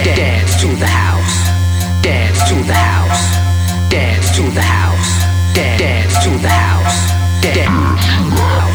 dance to the house, dance to the house, dance to the house, dance to the house, dance to the house.